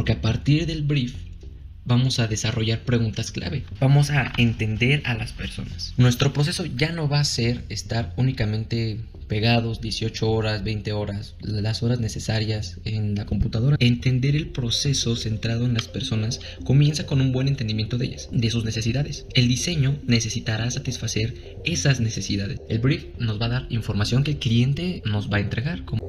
Porque a partir del brief vamos a desarrollar preguntas clave. Vamos a entender a las personas. Nuestro proceso ya no va a ser estar únicamente pegados 18 horas, 20 horas, las horas necesarias en la computadora. Entender el proceso centrado en las personas comienza con un buen entendimiento de ellas, de sus necesidades. El diseño necesitará satisfacer esas necesidades. El brief nos va a dar información que el cliente nos va a entregar. Como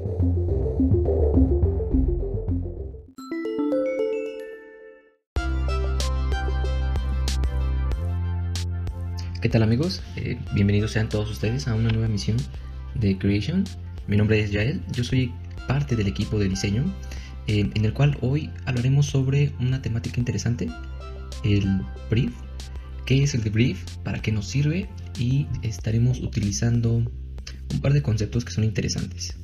tal amigos? Eh, bienvenidos sean todos ustedes a una nueva misión de Creation. Mi nombre es Yael, yo soy parte del equipo de diseño eh, en el cual hoy hablaremos sobre una temática interesante, el brief. ¿Qué es el brief? ¿Para qué nos sirve? Y estaremos utilizando un par de conceptos que son interesantes.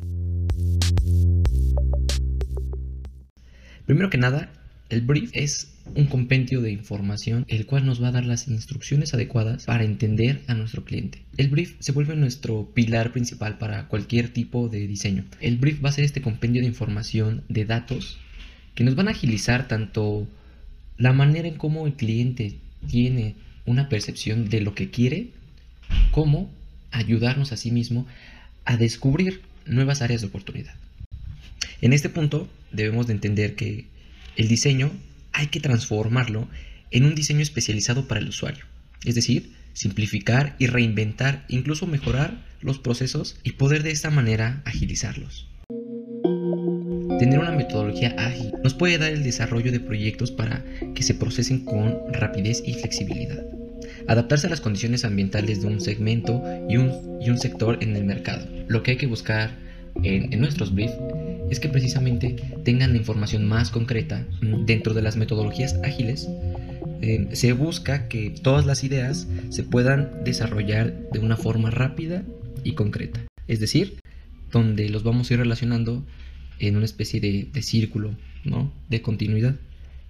Primero que nada, el brief es un compendio de información el cual nos va a dar las instrucciones adecuadas para entender a nuestro cliente. El brief se vuelve nuestro pilar principal para cualquier tipo de diseño. El brief va a ser este compendio de información, de datos, que nos van a agilizar tanto la manera en cómo el cliente tiene una percepción de lo que quiere, como ayudarnos a sí mismo a descubrir nuevas áreas de oportunidad. En este punto debemos de entender que el diseño hay que transformarlo en un diseño especializado para el usuario. Es decir, simplificar y reinventar, incluso mejorar los procesos y poder de esta manera agilizarlos. Tener una metodología ágil nos puede dar el desarrollo de proyectos para que se procesen con rapidez y flexibilidad. Adaptarse a las condiciones ambientales de un segmento y un, sector en el mercado. Lo que hay que buscar en, nuestros briefs es que precisamente tengan la información más concreta dentro de las metodologías ágiles. Eh, se busca que todas las ideas se puedan desarrollar de una forma rápida y concreta. Es decir, donde los vamos a ir relacionando en una especie de, círculo ¿no? de continuidad,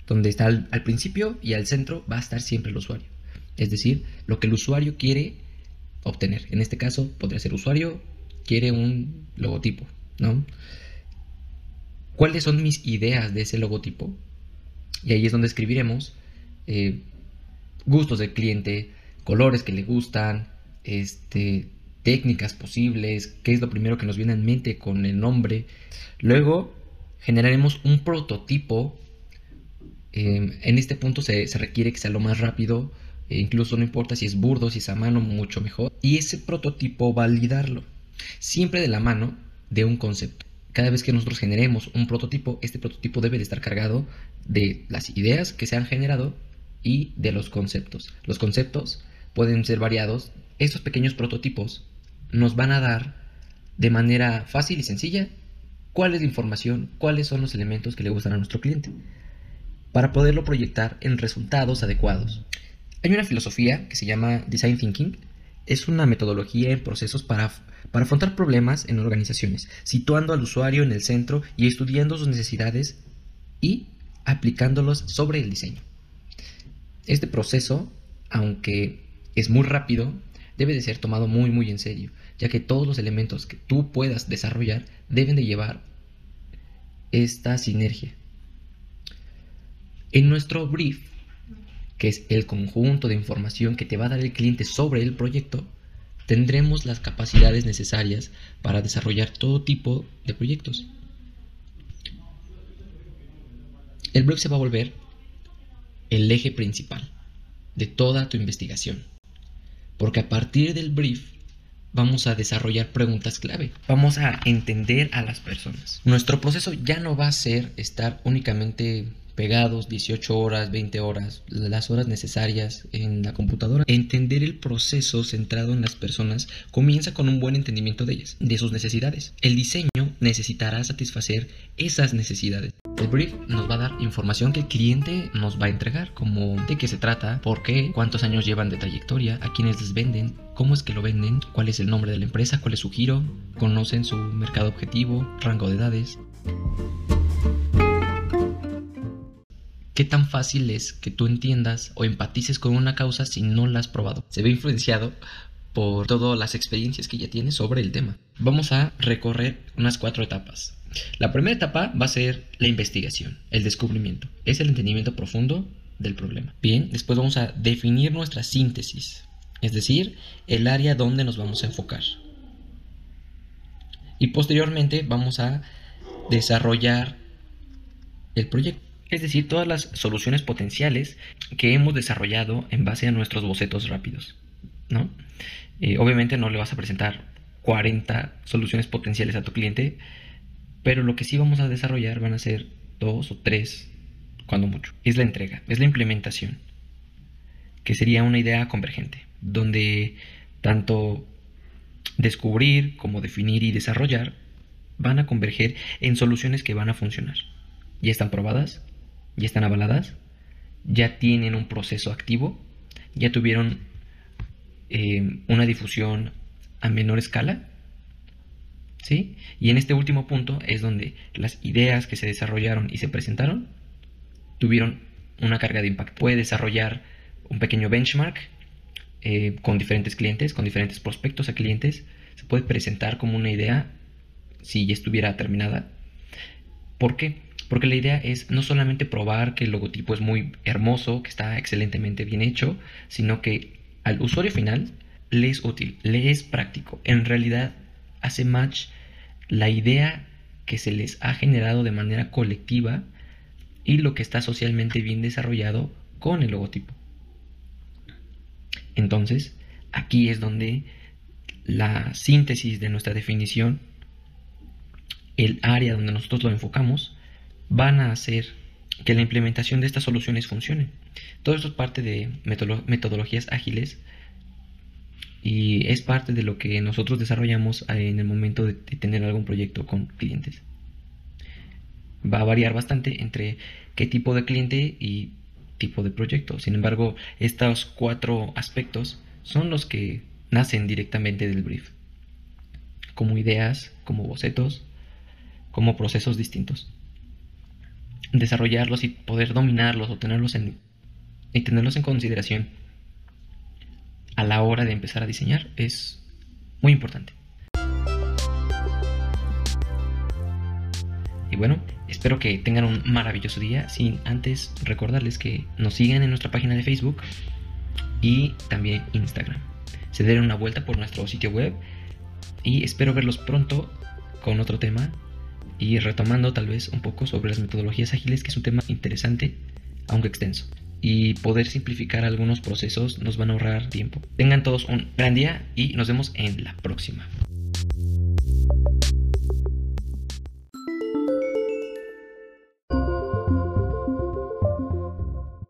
donde está al principio y al centro va a estar siempre el usuario. Es decir, lo que el usuario quiere obtener. En este caso, podría ser usuario quiere un logotipo, ¿no? cuáles son mis ideas de ese logotipo. Y ahí es donde escribiremos eh, gustos del cliente, colores que le gustan, este, técnicas posibles, qué es lo primero que nos viene en mente con el nombre. Luego generaremos un prototipo. Em, en este punto se, requiere que sea lo más rápido, e incluso no importa si es burdo, si es a mano, mucho mejor. Y ese prototipo validarlo, siempre de la mano de un concepto cada vez que nosotros generemos un prototipo, este prototipo debe de estar cargado de las ideas que se han generado y de los conceptos. Los conceptos pueden ser variados. Estos pequeños prototipos nos van a dar de manera fácil y sencilla cuál es la información, cuáles son los elementos que le gustan a nuestro cliente, para poderlo proyectar en resultados adecuados. Hay una filosofía que se llama Design Thinking, es una metodología en procesos para afrontar problemas en organizaciones, situando al usuario en el centro y estudiando sus necesidades y aplicándolos sobre el diseño. Este proceso, aunque es muy rápido, debe de ser tomado muy muy en serio, ya que todos los elementos que tú puedas desarrollar deben de llevar esta sinergia. En nuestro brief, que es el conjunto de información que te va a dar el cliente sobre el proyecto, tendremos las capacidades necesarias para desarrollar todo tipo de proyectos. El brief se va a volver el eje principal de toda tu investigación, porque a partir del brief vamos a desarrollar preguntas clave, vamos a entender a las personas. Nuestro proceso ya no va a ser estar únicamente pegados 18 horas, 20 horas, las horas necesarias en la computadora. Entender el proceso centrado en las personas comienza con un buen entendimiento de ellas, de sus necesidades. El diseño necesitará satisfacer esas necesidades. El brief nos va a dar información que el cliente nos va a entregar, como de qué se trata, por qué, cuántos años llevan de trayectoria, a quiénes les venden, cómo es que lo venden, cuál es el nombre de la empresa, cuál es su giro, conocen su mercado objetivo, rango de edades. ¿Qué tan fácil es que tú entiendas o empatices con una causa si no la has probado? Se ve influenciado por todas las experiencias que ya tienes sobre el tema. Vamos a recorrer unas cuatro etapas La primera etapa va a ser la investigación, el descubrimiento. Es el entendimiento profundo del problema. Bien, después vamos a definir nuestra síntesis, es decir, el área donde nos vamos a enfocar. Y posteriormente vamos a desarrollar el proyecto, es decir, todas las soluciones potenciales que hemos desarrollado en base a nuestros bocetos rápidos. ¿no? Eh, obviamente no le vas a presentar 40 soluciones potenciales a tu cliente, pero lo que sí vamos a desarrollar van a ser dos o tres, cuando mucho. Es la entrega, es la implementación, que sería una idea convergente, donde tanto descubrir como definir y desarrollar van a converger en soluciones que van a funcionar. Ya están probadas, ya están avaladas, ya tienen un proceso activo, ya tuvieron eh, una difusión a menor escala. ¿Sí? Y en este último punto es donde las ideas que se desarrollaron y se presentaron tuvieron una carga de impacto. Puede desarrollar un pequeño benchmark eh, con diferentes clientes, con diferentes prospectos a clientes. Se puede presentar como una idea si ya estuviera terminada. ¿Por qué? Porque la idea es no solamente probar que el logotipo es muy hermoso, que está excelentemente bien hecho, sino que al usuario final le es útil, le es práctico. En realidad hace match la idea que se les ha generado de manera colectiva y lo que está socialmente bien desarrollado con el logotipo. Entonces, aquí es donde la síntesis de nuestra definición, el área donde nosotros lo enfocamos, van a hacer que la implementación de estas soluciones funcione. Todo esto es parte de metodologías ágiles y es parte de lo que nosotros desarrollamos en el momento de, tener algún proyecto con clientes. Va a variar bastante entre qué tipo de cliente y tipo de proyecto. Sin embargo, estos cuatro aspectos son los que nacen directamente del brief, como ideas, como bocetos, como procesos distintos. Desarrollarlos y poder dominarlos o tenerlos en, y tenerlos en consideración a la hora de empezar a diseñar es muy importante. Y bueno, espero que tengan un maravilloso día. Sin antes recordarles que nos sigan en nuestra página de Facebook y también Instagram. Se den una vuelta por nuestro sitio web y espero verlos pronto con otro tema y retomando tal vez un poco sobre las metodologías ágiles, que es un tema interesante, aunque extenso y poder simplificar algunos procesos nos van a ahorrar tiempo. Tengan todos un gran día y nos vemos en la próxima.